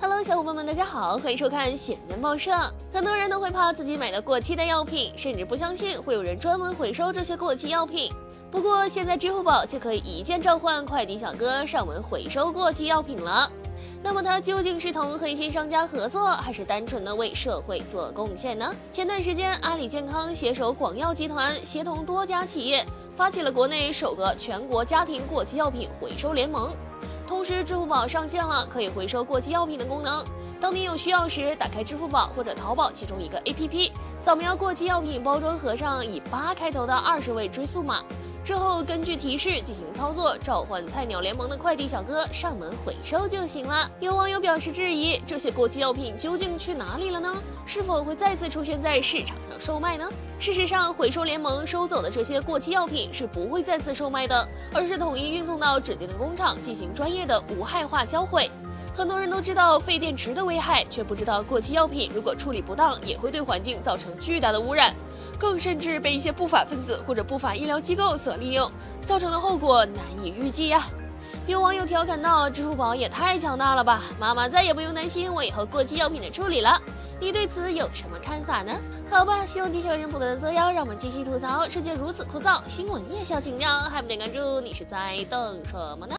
Hello，小伙伴们，大家好，欢迎收看显年报社。很多人都会怕自己买的过期的药品，甚至不相信会有人专门回收这些过期药品。不过现在支付宝就可以一键召唤快递小哥上门回收过期药品了。那么它究竟是同黑心商家合作，还是单纯的为社会做贡献呢？前段时间，阿里健康携手广药集团，协同多家企业，发起了国内首个全国家庭过期药品回收联盟。同时，支付宝上线了可以回收过期药品的功能。当你有需要时，打开支付宝或者淘宝其中一个 APP，扫描过期药品包装盒上以八开头的二十位追溯码，之后根据提示进行操作，召唤菜鸟联盟的快递小哥上门回收就行了。有网友表示质疑：这些过期药品究竟去哪里了呢？是否会再次出现在市场上售卖呢？事实上，回收联盟收走的这些过期药品是不会再次售卖的，而是统一运送到指定的工厂进行专业的无害化销毁。很多人都知道废电池的危害，却不知道过期药品如果处理不当，也会对环境造成巨大的污染，更甚至被一些不法分子或者不法医疗机构所利用，造成的后果难以预计呀。有网友调侃道：“支付宝也太强大了吧，妈妈再也不用担心我以后过期药品的处理了。”你对此有什么看法呢？好吧，希望地球人不断的作妖，让我们继续吐槽世界如此枯燥，新闻也小情调，还不点关注，你是在等什么呢？